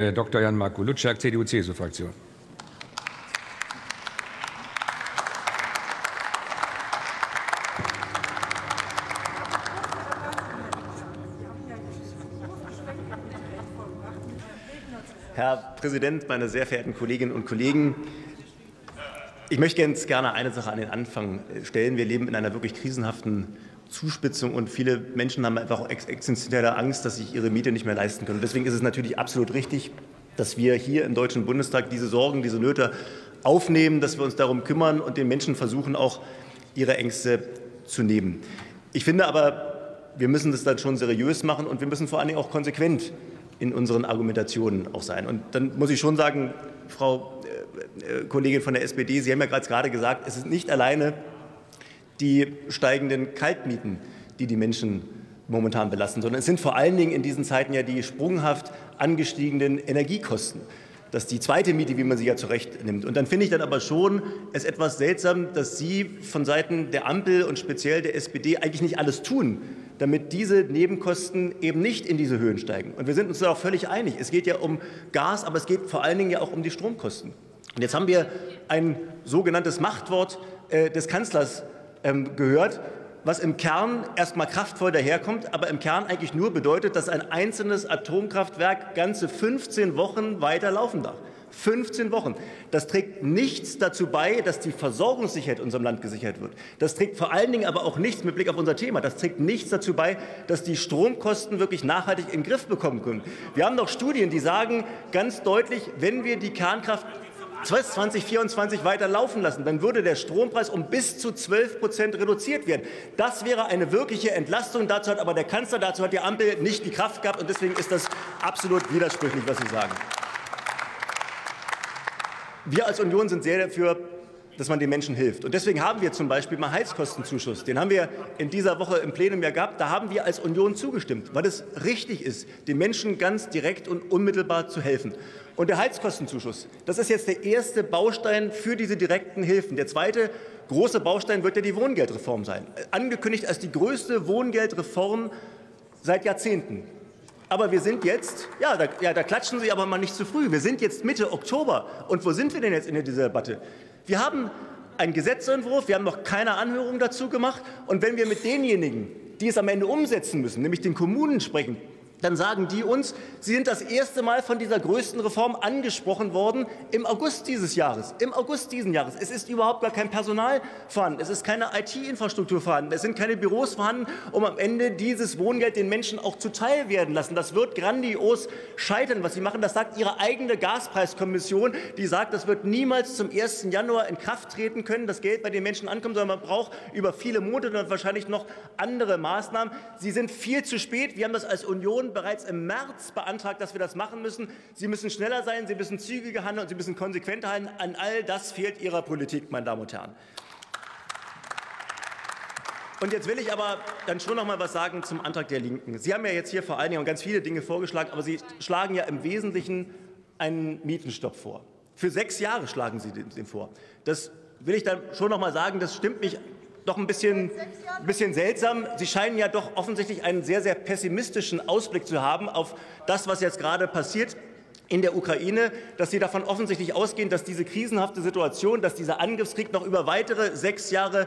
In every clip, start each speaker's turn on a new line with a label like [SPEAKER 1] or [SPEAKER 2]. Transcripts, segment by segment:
[SPEAKER 1] Äh, Dr. Jan-Marco Lutschak, CDU-CSU-Fraktion.
[SPEAKER 2] Herr Präsident, meine sehr verehrten Kolleginnen und Kollegen! Ich möchte ganz gerne eine Sache an den Anfang stellen. Wir leben in einer wirklich krisenhaften Zuspitzung und viele Menschen haben einfach auch existenzielle Angst, dass sich ihre Miete nicht mehr leisten können. Deswegen ist es natürlich absolut richtig, dass wir hier im Deutschen Bundestag diese Sorgen, diese Nöte aufnehmen, dass wir uns darum kümmern und den Menschen versuchen, auch ihre Ängste zu nehmen. Ich finde aber, wir müssen das dann schon seriös machen und wir müssen vor allen Dingen auch konsequent in unseren Argumentationen auch sein. Und dann muss ich schon sagen, Frau äh, äh Kollegin von der SPD, Sie haben ja gerade gesagt, es ist nicht alleine die steigenden Kaltmieten, die die Menschen momentan belasten, sondern es sind vor allen Dingen in diesen Zeiten ja die sprunghaft angestiegenen Energiekosten. Das ist die zweite Miete, wie man sie ja zurecht nimmt. Und dann finde ich dann aber schon es etwas seltsam, dass Sie von Seiten der Ampel und speziell der SPD eigentlich nicht alles tun, damit diese Nebenkosten eben nicht in diese Höhen steigen. Und wir sind uns da auch völlig einig. Es geht ja um Gas, aber es geht vor allen Dingen ja auch um die Stromkosten. Und jetzt haben wir ein sogenanntes Machtwort äh, des Kanzlers ähm, gehört, was im Kern erstmal kraftvoll daherkommt, aber im Kern eigentlich nur bedeutet, dass ein einzelnes Atomkraftwerk ganze 15 Wochen weiter laufen darf. 15 Wochen. Das trägt nichts dazu bei, dass die Versorgungssicherheit in unserem Land gesichert wird. Das trägt vor allen Dingen aber auch nichts mit Blick auf unser Thema. Das trägt nichts dazu bei, dass die Stromkosten wirklich nachhaltig in den Griff bekommen können. Wir haben doch Studien, die sagen ganz deutlich, wenn wir die Kernkraft 2024 weiter laufen lassen, dann würde der Strompreis um bis zu 12 Prozent reduziert werden. Das wäre eine wirkliche Entlastung. Dazu hat aber der Kanzler, dazu hat die Ampel nicht die Kraft gehabt. Und deswegen ist das absolut widersprüchlich, was Sie sagen. Wir als Union sind sehr dafür, dass man den Menschen hilft. Und deswegen haben wir zum Beispiel mal Heizkostenzuschuss. Den haben wir in dieser Woche im Plenum ja gehabt. Da haben wir als Union zugestimmt, weil es richtig ist, den Menschen ganz direkt und unmittelbar zu helfen. Und der Heizkostenzuschuss, das ist jetzt der erste Baustein für diese direkten Hilfen. Der zweite große Baustein wird ja die Wohngeldreform sein. Angekündigt als die größte Wohngeldreform seit Jahrzehnten. Aber wir sind jetzt, ja da, ja, da klatschen Sie aber mal nicht zu früh. Wir sind jetzt Mitte Oktober. Und wo sind wir denn jetzt in dieser Debatte? Wir haben einen Gesetzentwurf, wir haben noch keine Anhörung dazu gemacht. Und wenn wir mit denjenigen, die es am Ende umsetzen müssen, nämlich den Kommunen sprechen, dann sagen die uns, sie sind das erste Mal von dieser größten Reform angesprochen worden im August dieses Jahres. Im August dieses Jahres. Es ist überhaupt gar kein Personal vorhanden. Es ist keine IT-Infrastruktur vorhanden. Es sind keine Büros vorhanden, um am Ende dieses Wohngeld den Menschen auch zuteil werden lassen. Das wird grandios scheitern, was sie machen. Das sagt ihre eigene Gaspreiskommission, die sagt, das wird niemals zum 1. Januar in Kraft treten können, das Geld bei den Menschen ankommt, sondern man braucht über viele Monate und wahrscheinlich noch andere Maßnahmen. Sie sind viel zu spät. Wir haben das als Union bereits im März beantragt, dass wir das machen müssen. Sie müssen schneller sein, Sie müssen zügiger handeln und Sie müssen konsequenter handeln. An all das fehlt Ihrer Politik, meine Damen und Herren. Und jetzt will ich aber dann schon noch mal was sagen zum Antrag der Linken. Sie haben ja jetzt hier vor allen Dingen ganz viele Dinge vorgeschlagen, aber Sie schlagen ja im Wesentlichen einen Mietenstopp vor. Für sechs Jahre schlagen Sie den vor. Das will ich dann schon noch mal sagen, das stimmt mich doch ein bisschen, bisschen seltsam. Sie scheinen ja doch offensichtlich einen sehr, sehr pessimistischen Ausblick zu haben auf das, was jetzt gerade passiert in der Ukraine, dass Sie davon offensichtlich ausgehen, dass diese krisenhafte Situation, dass dieser Angriffskrieg noch über weitere sechs Jahre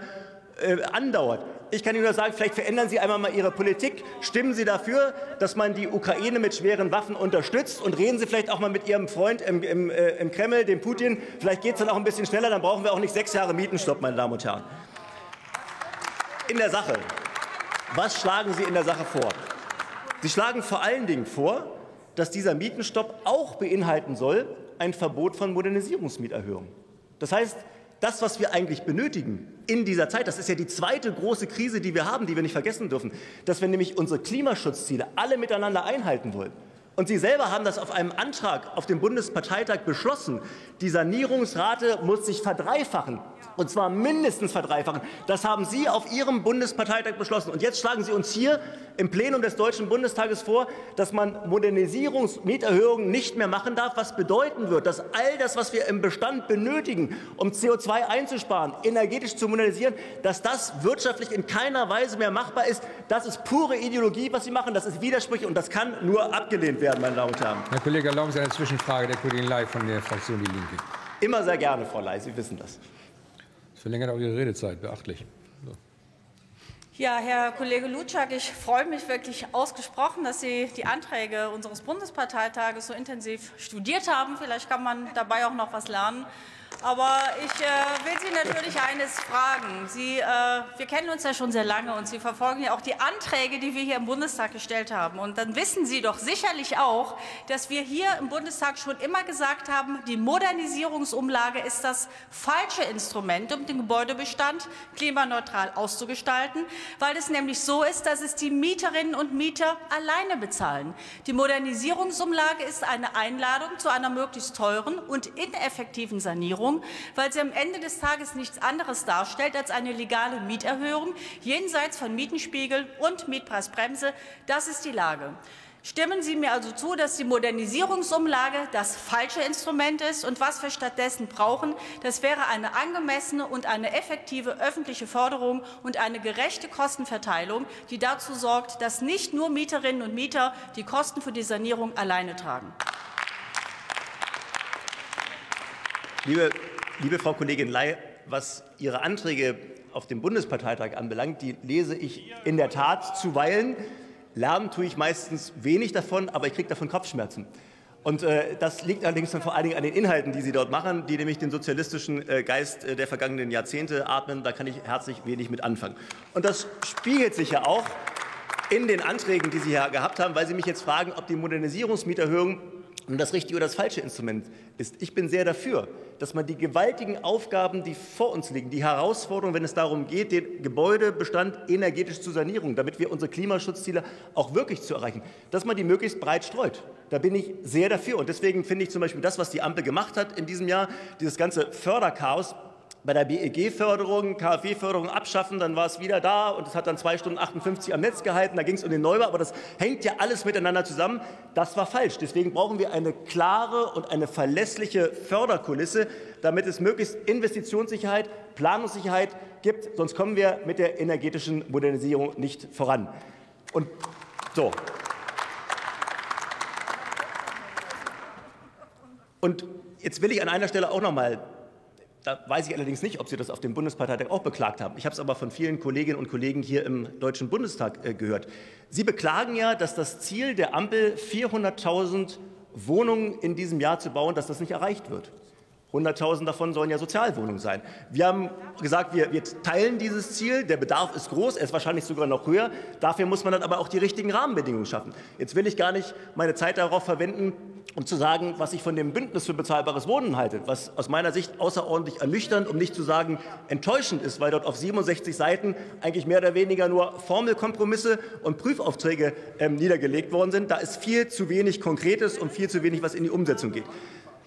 [SPEAKER 2] äh, andauert. Ich kann Ihnen nur sagen, vielleicht verändern Sie einmal mal Ihre Politik. Stimmen Sie dafür, dass man die Ukraine mit schweren Waffen unterstützt und reden Sie vielleicht auch mal mit Ihrem Freund im, im, äh, im Kreml, dem Putin. Vielleicht geht es dann auch ein bisschen schneller, dann brauchen wir auch nicht sechs Jahre Mietenstopp, meine Damen und Herren in der Sache. Was schlagen Sie in der Sache vor? Sie schlagen vor allen Dingen vor, dass dieser Mietenstopp auch beinhalten soll ein Verbot von Modernisierungsmieterhöhungen. Das heißt, das, was wir eigentlich benötigen in dieser Zeit, das ist ja die zweite große Krise, die wir haben, die wir nicht vergessen dürfen, dass wir nämlich unsere Klimaschutzziele alle miteinander einhalten wollen. Und Sie selber haben das auf einem Antrag auf dem Bundesparteitag beschlossen. Die Sanierungsrate muss sich verdreifachen und zwar mindestens verdreifachen. Das haben Sie auf Ihrem Bundesparteitag beschlossen. Und jetzt schlagen Sie uns hier im Plenum des Deutschen Bundestages vor, dass man Modernisierungsmieterhöhungen nicht mehr machen darf, was bedeuten wird, dass all das, was wir im Bestand benötigen, um CO2 einzusparen, energetisch zu modernisieren, dass das wirtschaftlich in keiner Weise mehr machbar ist. Das ist pure Ideologie, was Sie machen. Das ist widersprüchlich und das kann nur abgelehnt werden. Werden, meine Damen und Herren.
[SPEAKER 1] Herr Kollege, erlauben Sie eine Zwischenfrage der Kollegin Ley von der Fraktion Die Linke.
[SPEAKER 2] Immer sehr gerne, Frau Ley, Sie wissen das.
[SPEAKER 1] Das verlängert auch Ihre Redezeit, beachtlich. So.
[SPEAKER 3] Ja, Herr Kollege Lutschak, ich freue mich wirklich ausgesprochen, dass Sie die Anträge unseres Bundesparteitages so intensiv studiert haben. Vielleicht kann man dabei auch noch was lernen. Aber ich äh, will Sie natürlich eines fragen. Sie, äh, wir kennen uns ja schon sehr lange und Sie verfolgen ja auch die Anträge, die wir hier im Bundestag gestellt haben. Und dann wissen Sie doch sicherlich auch, dass wir hier im Bundestag schon immer gesagt haben, die Modernisierungsumlage ist das falsche Instrument, um den Gebäudebestand klimaneutral auszugestalten, weil es nämlich so ist, dass es die Mieterinnen und Mieter alleine bezahlen. Die Modernisierungsumlage ist eine Einladung zu einer möglichst teuren und ineffektiven Sanierung Mieterhöhung, weil sie am Ende des Tages nichts anderes darstellt als eine legale Mieterhöhung jenseits von Mietenspiegel und Mietpreisbremse. Das ist die Lage. Stimmen Sie mir also zu, dass die Modernisierungsumlage das falsche Instrument ist und was wir stattdessen brauchen, das wäre eine angemessene und eine effektive öffentliche Förderung und eine gerechte Kostenverteilung, die dazu sorgt, dass nicht nur Mieterinnen und Mieter die Kosten für die Sanierung alleine tragen.
[SPEAKER 2] Liebe, liebe Frau Kollegin Ley, was Ihre Anträge auf dem Bundesparteitag anbelangt, die lese ich in der Tat zuweilen. Lernen tue ich meistens wenig davon, aber ich kriege davon Kopfschmerzen. Und äh, das liegt allerdings dann vor allen Dingen an den Inhalten, die Sie dort machen, die nämlich den sozialistischen äh, Geist äh, der vergangenen Jahrzehnte atmen. Da kann ich herzlich wenig mit anfangen. Und das spiegelt sich ja auch in den Anträgen, die Sie hier gehabt haben, weil Sie mich jetzt fragen, ob die Modernisierungsmieterhöhung nun das richtige oder das falsche Instrument ist. Ich bin sehr dafür, dass man die gewaltigen Aufgaben, die vor uns liegen, die Herausforderungen, wenn es darum geht, den Gebäudebestand energetisch zu sanieren, damit wir unsere Klimaschutzziele auch wirklich zu erreichen, dass man die möglichst breit streut. Da bin ich sehr dafür. Und deswegen finde ich zum Beispiel das, was die Ampel gemacht hat in diesem Jahr, dieses ganze Förderchaos, bei der BEG-Förderung, KfW-Förderung abschaffen, dann war es wieder da und es hat dann zwei Stunden 58 am Netz gehalten, da ging es um den Neubau, aber das hängt ja alles miteinander zusammen. Das war falsch. Deswegen brauchen wir eine klare und eine verlässliche Förderkulisse, damit es möglichst Investitionssicherheit, Planungssicherheit gibt, sonst kommen wir mit der energetischen Modernisierung nicht voran. Und so. Und jetzt will ich an einer Stelle auch noch mal da weiß ich allerdings nicht, ob Sie das auf dem Bundesparteitag auch beklagt haben. Ich habe es aber von vielen Kolleginnen und Kollegen hier im Deutschen Bundestag äh, gehört. Sie beklagen ja, dass das Ziel der Ampel 400.000 Wohnungen in diesem Jahr zu bauen, dass das nicht erreicht wird. 100.000 davon sollen ja Sozialwohnungen sein. Wir haben gesagt, wir, wir, teilen dieses Ziel. Der Bedarf ist groß, er ist wahrscheinlich sogar noch höher. Dafür muss man dann aber auch die richtigen Rahmenbedingungen schaffen. Jetzt will ich gar nicht meine Zeit darauf verwenden, um zu sagen, was ich von dem Bündnis für bezahlbares Wohnen halte, was aus meiner Sicht außerordentlich ernüchternd, um nicht zu sagen enttäuschend ist, weil dort auf 67 Seiten eigentlich mehr oder weniger nur Formelkompromisse und Prüfaufträge ähm, niedergelegt worden sind. Da ist viel zu wenig Konkretes und viel zu wenig, was in die Umsetzung geht.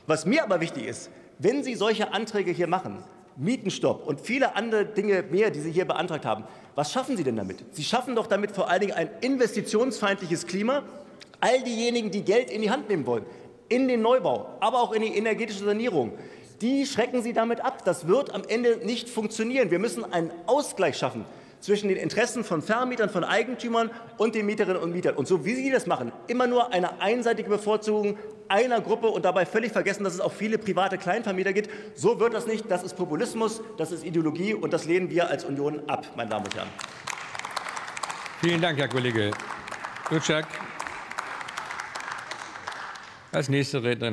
[SPEAKER 2] Was mir aber wichtig ist, wenn Sie solche Anträge hier machen, Mietenstopp und viele andere Dinge mehr, die Sie hier beantragt haben, was schaffen Sie denn damit? Sie schaffen doch damit vor allen Dingen ein investitionsfeindliches Klima. All diejenigen, die Geld in die Hand nehmen wollen, in den Neubau, aber auch in die energetische Sanierung, die schrecken Sie damit ab. Das wird am Ende nicht funktionieren. Wir müssen einen Ausgleich schaffen zwischen den Interessen von Vermietern, von Eigentümern und den Mieterinnen und Mietern. Und so wie Sie das machen, immer nur eine einseitige Bevorzugung einer Gruppe und dabei völlig vergessen, dass es auch viele private Kleinvermieter gibt. So wird das nicht. Das ist Populismus, das ist Ideologie und das lehnen wir als Union ab, meine Damen und Herren.
[SPEAKER 1] Vielen Dank, Herr Kollege Lutschak. Als nächste Rednerin hat